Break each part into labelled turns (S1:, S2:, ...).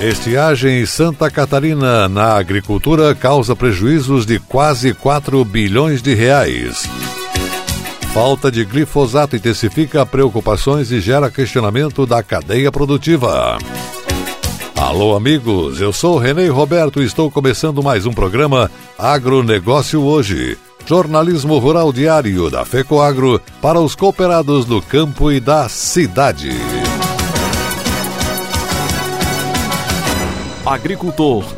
S1: Estiagem em Santa Catarina na agricultura causa prejuízos de quase 4 bilhões de reais. Falta de glifosato intensifica preocupações e gera questionamento da cadeia produtiva. Alô, amigos, eu sou Renê Roberto e estou começando mais um programa Agronegócio Hoje. Jornalismo Rural Diário da FECOAGro para os cooperados do campo e da cidade.
S2: Agricultor.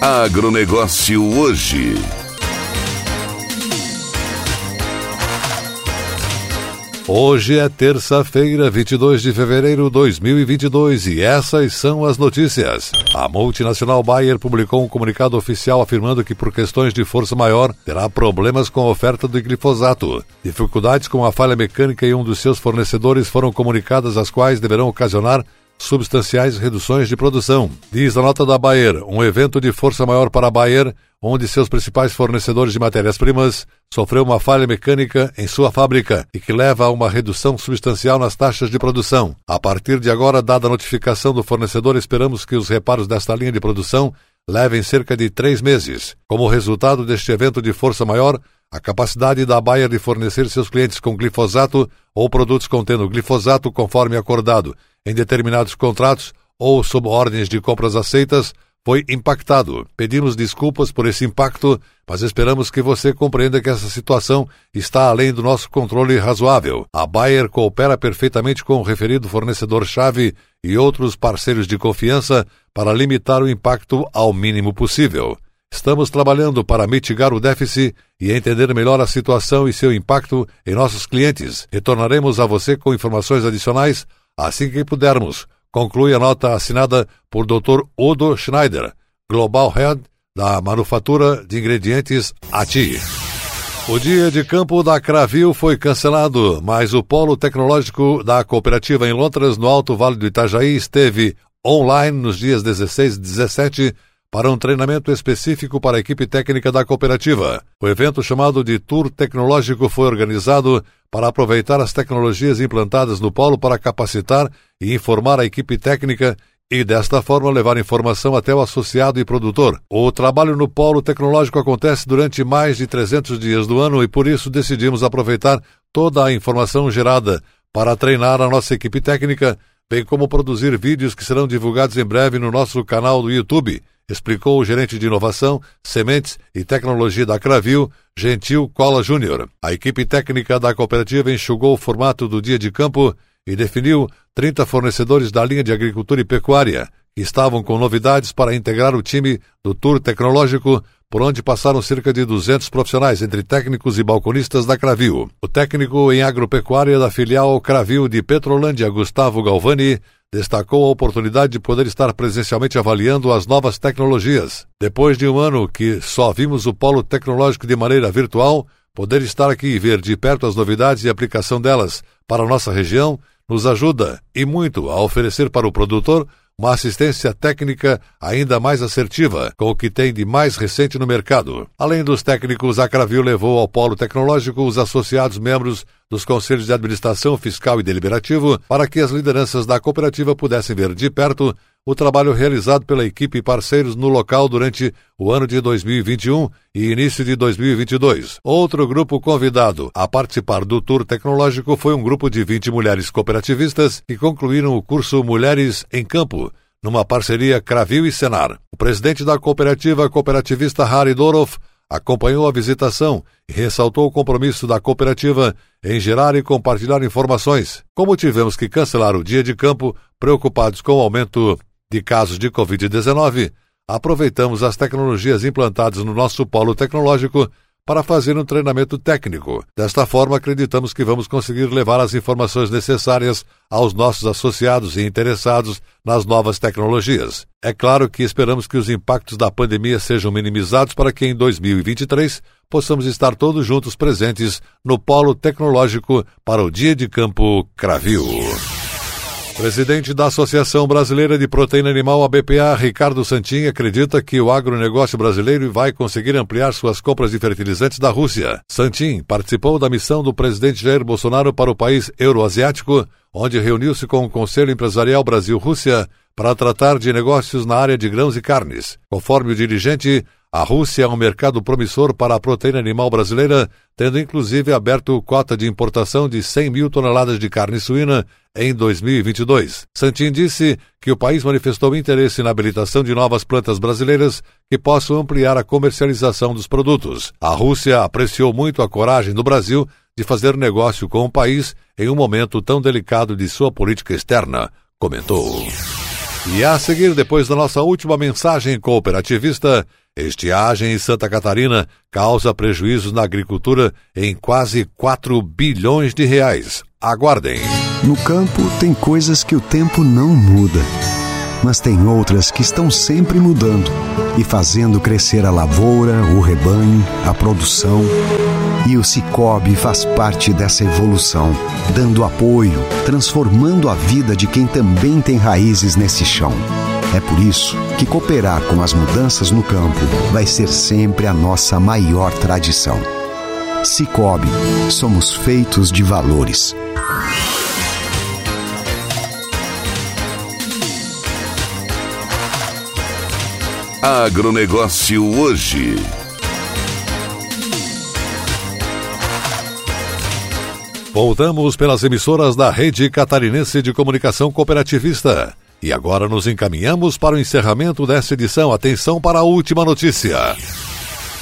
S3: Agronegócio hoje.
S1: Hoje é terça-feira, 22 de fevereiro de 2022 e essas são as notícias. A multinacional Bayer publicou um comunicado oficial afirmando que, por questões de força maior, terá problemas com a oferta do glifosato. Dificuldades com a falha mecânica em um dos seus fornecedores foram comunicadas, as quais deverão ocasionar substanciais reduções de produção. Diz a nota da Bayer, um evento de força maior para a Bayer, onde seus principais fornecedores de matérias-primas sofreu uma falha mecânica em sua fábrica e que leva a uma redução substancial nas taxas de produção. A partir de agora, dada a notificação do fornecedor, esperamos que os reparos desta linha de produção levem cerca de três meses. Como resultado deste evento de força maior, a capacidade da Bayer de fornecer seus clientes com glifosato ou produtos contendo glifosato conforme acordado em determinados contratos ou sob ordens de compras aceitas foi impactado. Pedimos desculpas por esse impacto, mas esperamos que você compreenda que essa situação está além do nosso controle razoável. A Bayer coopera perfeitamente com o referido fornecedor-chave e outros parceiros de confiança para limitar o impacto ao mínimo possível. Estamos trabalhando para mitigar o déficit e entender melhor a situação e seu impacto em nossos clientes. Retornaremos a você com informações adicionais assim que pudermos. Conclui a nota assinada por Dr. Udo Schneider, Global Head da Manufatura de Ingredientes ATI. O dia de campo da Cravil foi cancelado, mas o polo tecnológico da cooperativa em Londres, no Alto Vale do Itajaí, esteve online nos dias 16 e 17 para um treinamento específico para a equipe técnica da cooperativa. O evento chamado de Tour Tecnológico foi organizado para aproveitar as tecnologias implantadas no polo para capacitar e informar a equipe técnica e desta forma levar informação até o associado e produtor. O trabalho no polo tecnológico acontece durante mais de 300 dias do ano e por isso decidimos aproveitar toda a informação gerada para treinar a nossa equipe técnica, bem como produzir vídeos que serão divulgados em breve no nosso canal do YouTube explicou o gerente de inovação, sementes e tecnologia da Cravil, Gentil Cola Júnior. A equipe técnica da cooperativa enxugou o formato do dia de campo e definiu 30 fornecedores da linha de agricultura e pecuária, que estavam com novidades para integrar o time do Tour Tecnológico, por onde passaram cerca de 200 profissionais, entre técnicos e balconistas da Cravil. O técnico em agropecuária da filial Cravil de Petrolândia, Gustavo Galvani, destacou a oportunidade de poder estar presencialmente avaliando as novas tecnologias. Depois de um ano que só vimos o polo tecnológico de maneira virtual, poder estar aqui e ver de perto as novidades e aplicação delas para nossa região nos ajuda e muito a oferecer para o produtor uma assistência técnica ainda mais assertiva, com o que tem de mais recente no mercado. Além dos técnicos, a Cravil levou ao polo tecnológico os associados membros dos conselhos de administração fiscal e deliberativo para que as lideranças da cooperativa pudessem ver de perto o trabalho realizado pela equipe e parceiros no local durante o ano de 2021 e início de 2022. Outro grupo convidado a participar do tour tecnológico foi um grupo de 20 mulheres cooperativistas que concluíram o curso Mulheres em Campo, numa parceria Cravil e Senar. O presidente da cooperativa cooperativista Harry Doroff acompanhou a visitação e ressaltou o compromisso da cooperativa em gerar e compartilhar informações. Como tivemos que cancelar o dia de campo, preocupados com o aumento de casos de Covid-19, aproveitamos as tecnologias implantadas no nosso polo tecnológico para fazer um treinamento técnico. Desta forma, acreditamos que vamos conseguir levar as informações necessárias aos nossos associados e interessados nas novas tecnologias. É claro que esperamos que os impactos da pandemia sejam minimizados para que em 2023 possamos estar todos juntos presentes no Polo Tecnológico para o Dia de Campo Cravil. Presidente da Associação Brasileira de Proteína Animal, a BPA, Ricardo Santin, acredita que o agronegócio brasileiro vai conseguir ampliar suas compras de fertilizantes da Rússia. Santin participou da missão do presidente Jair Bolsonaro para o país euroasiático, onde reuniu-se com o Conselho Empresarial Brasil-Rússia para tratar de negócios na área de grãos e carnes. Conforme o dirigente, a Rússia é um mercado promissor para a proteína animal brasileira, tendo inclusive aberto cota de importação de 100 mil toneladas de carne suína em 2022. Santin disse que o país manifestou interesse na habilitação de novas plantas brasileiras que possam ampliar a comercialização dos produtos. A Rússia apreciou muito a coragem do Brasil de fazer negócio com o país em um momento tão delicado de sua política externa, comentou. E a seguir, depois da nossa última mensagem cooperativista, Estiagem em Santa Catarina causa prejuízos na agricultura em quase 4 bilhões de reais. Aguardem.
S4: No campo tem coisas que o tempo não muda, mas tem outras que estão sempre mudando e fazendo crescer a lavoura, o rebanho, a produção. E o Cicobi faz parte dessa evolução, dando apoio, transformando a vida de quem também tem raízes nesse chão. É por isso que cooperar com as mudanças no campo vai ser sempre a nossa maior tradição. Cicobi, somos feitos de valores.
S3: Agronegócio hoje.
S1: Voltamos pelas emissoras da Rede Catarinense de Comunicação Cooperativista. E agora nos encaminhamos para o encerramento desta edição. Atenção para a última notícia.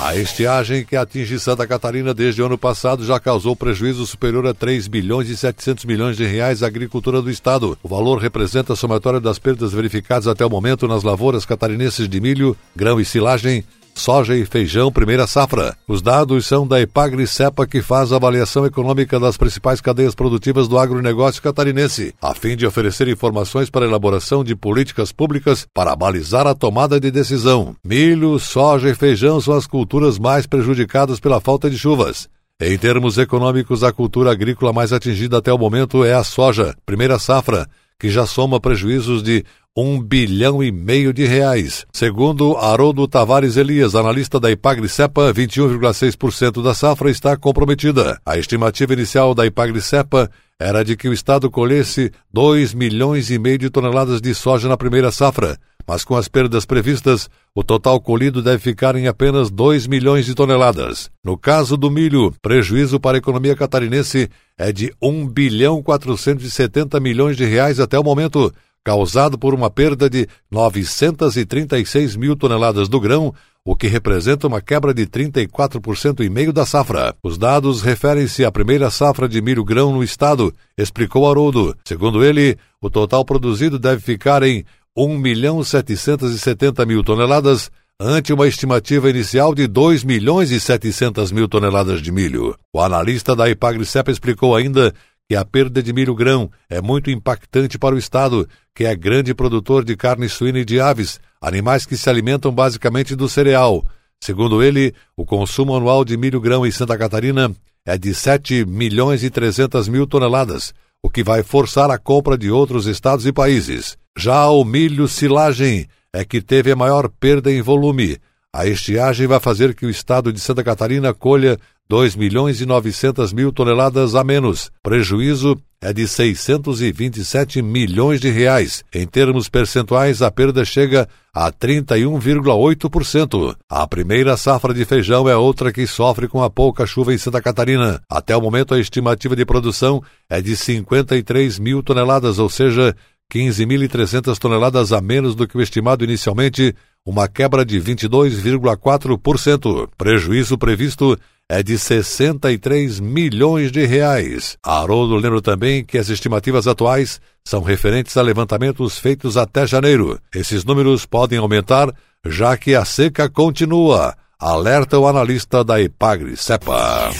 S1: A estiagem que atinge Santa Catarina desde o ano passado já causou prejuízo superior a 3 bilhões e 700 milhões de reais à agricultura do estado. O valor representa a somatória das perdas verificadas até o momento nas lavouras catarinenses de milho, grão e silagem, soja e feijão primeira safra. Os dados são da Epagri Cepa, que faz a avaliação econômica das principais cadeias produtivas do agronegócio catarinense, a fim de oferecer informações para a elaboração de políticas públicas para balizar a tomada de decisão. Milho, soja e feijão são as culturas mais prejudicadas pela falta de chuvas. Em termos econômicos, a cultura agrícola mais atingida até o momento é a soja, primeira safra, que já soma prejuízos de um bilhão e meio de reais. Segundo Haroldo Tavares Elias, analista da Ipagri-Cepa, 21,6% da safra está comprometida. A estimativa inicial da Ipagri-Cepa era de que o Estado colhesse 2 milhões e meio de toneladas de soja na primeira safra, mas com as perdas previstas, o total colhido deve ficar em apenas 2 milhões de toneladas. No caso do milho, prejuízo para a economia catarinense é de 1 bilhão 470 milhões de reais até o momento, causado por uma perda de 936 mil toneladas do grão, o que representa uma quebra de 34% e meio da safra. Os dados referem-se à primeira safra de milho grão no estado, explicou Haroldo. Segundo ele, o total produzido deve ficar em 1 milhão 770 mil toneladas, ante uma estimativa inicial de 2 milhões e 700 mil toneladas de milho. O analista da Ipagri-Cepa explicou ainda que a perda de milho grão é muito impactante para o Estado, que é grande produtor de carne suína e de aves, animais que se alimentam basicamente do cereal. Segundo ele, o consumo anual de milho grão em Santa Catarina é de 7 milhões e 300 mil toneladas, o que vai forçar a compra de outros estados e países. Já o milho silagem é que teve a maior perda em volume. A estiagem vai fazer que o estado de Santa Catarina colha 2 milhões e 900 mil toneladas a menos. Prejuízo é de 627 milhões de reais. Em termos percentuais, a perda chega a 31,8%. A primeira safra de feijão é outra que sofre com a pouca chuva em Santa Catarina. Até o momento, a estimativa de produção é de 53 mil toneladas, ou seja, 15.300 toneladas a menos do que o estimado inicialmente, uma quebra de 22,4%. Prejuízo previsto é de 63 milhões de reais. Haroldo lembra também que as estimativas atuais são referentes a levantamentos feitos até janeiro. Esses números podem aumentar, já que a seca continua, alerta o analista da Ipagre Cepa.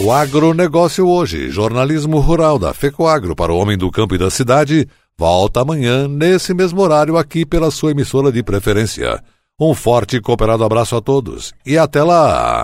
S1: O agronegócio hoje, jornalismo rural da FECOAGRO para o homem do campo e da cidade, volta amanhã, nesse mesmo horário, aqui pela sua emissora de preferência. Um forte e cooperado abraço a todos e até lá!